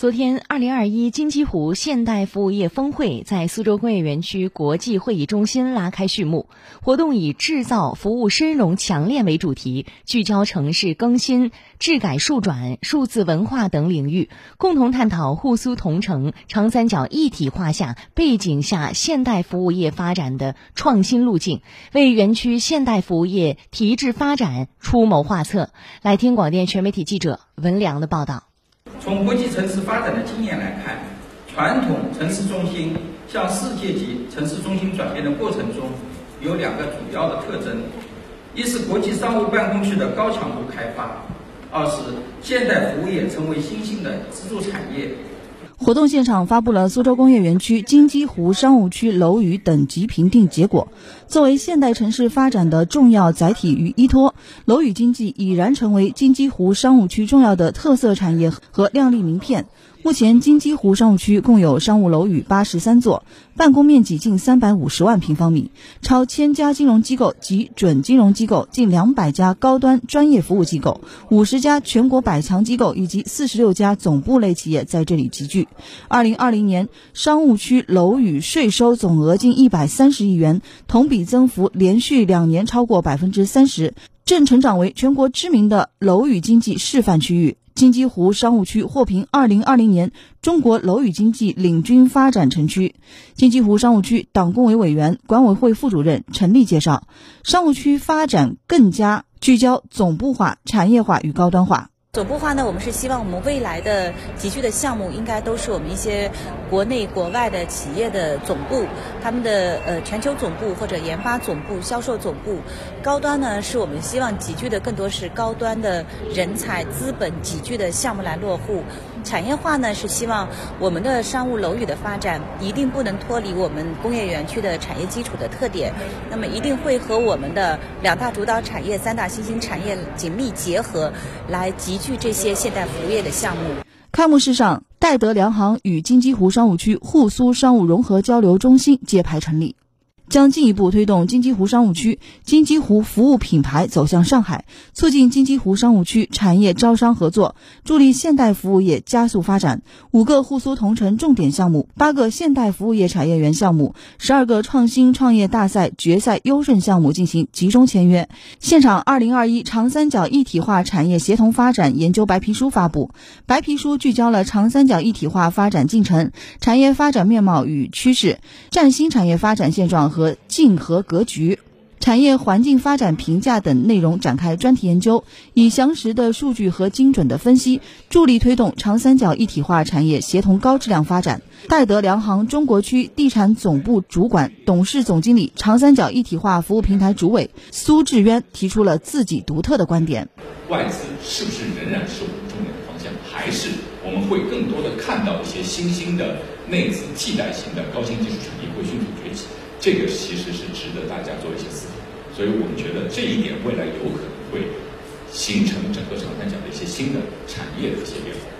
昨天，二零二一金鸡湖现代服务业峰会在苏州工业园区国际会议中心拉开序幕。活动以“制造服务深融强链”为主题，聚焦城市更新、质改数转、数字文化等领域，共同探讨沪苏同城、长三角一体化下背景下现代服务业发展的创新路径，为园区现代服务业提质发展出谋划策。来听广电全媒体记者文良的报道。从国际城市发展的经验来看，传统城市中心向世界级城市中心转变的过程中，有两个主要的特征：一是国际商务办公区的高强度开发；二是现代服务业成为新兴的支柱产业。活动现场发布了苏州工业园区金鸡湖商务区楼宇等级评定结果。作为现代城市发展的重要载体与依托，楼宇经济已然成为金鸡湖商务区重要的特色产业和亮丽名片。目前，金鸡湖商务区共有商务楼宇八十三座，办公面积近三百五十万平方米，超千家金融机构及准金融机构，近两百家高端专业服务机构，五十家全国百强机构以及四十六家总部类企业在这里集聚。二零二零年，商务区楼宇税收总额近一百三十亿元，同比增幅连续两年超过百分之三十，正成长为全国知名的楼宇经济示范区域。金鸡湖商务区获评二零二零年中国楼宇经济领军发展城区。金鸡湖商务区党工委委员、管委会副主任陈丽介绍，商务区发展更加聚焦总部化、产业化与高端化。总部化呢，我们是希望我们未来的集聚的项目，应该都是我们一些国内国外的企业的总部，他们的呃全球总部或者研发总部、销售总部。高端呢，是我们希望集聚的更多是高端的人才、资本集聚的项目来落户。产业化呢，是希望我们的商务楼宇的发展一定不能脱离我们工业园区的产业基础的特点，那么一定会和我们的两大主导产业、三大新兴产业紧密结合，来集。去这些现代服务业的项目。开幕式上，戴德梁行与金鸡湖商务区沪苏商务融合交流中心揭牌成立。将进一步推动金鸡湖商务区、金鸡湖服务品牌走向上海，促进金鸡湖商务区产业招商合作，助力现代服务业加速发展。五个沪苏同城重点项目，八个现代服务业产业园项目，十二个创新创业大赛决赛优胜项目进行集中签约。现场，二零二一长三角一体化产业协同发展研究白皮书发布。白皮书聚焦了长三角一体化发展进程、产业发展面貌与趋势、占新产业发展现状和。和竞合格局、产业环境发展评价等内容展开专题研究，以详实的数据和精准的分析，助力推动长三角一体化产业协同高质量发展。戴德梁行中国区地产总部主管、董事总经理、长三角一体化服务平台主委苏志渊提出了自己独特的观点：外资是不是仍然是我们重点的方向，还是我们会更多的看到一些新兴的内资替代型的高新技术产业会迅速崛起？这个其实是值得大家做一些思考，所以我们觉得这一点未来有可能会形成整个长三角的一些新的产业的一些变化。